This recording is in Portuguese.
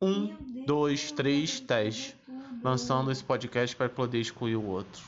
Um, dois, três, teste. Lançando esse podcast para poder excluir o outro.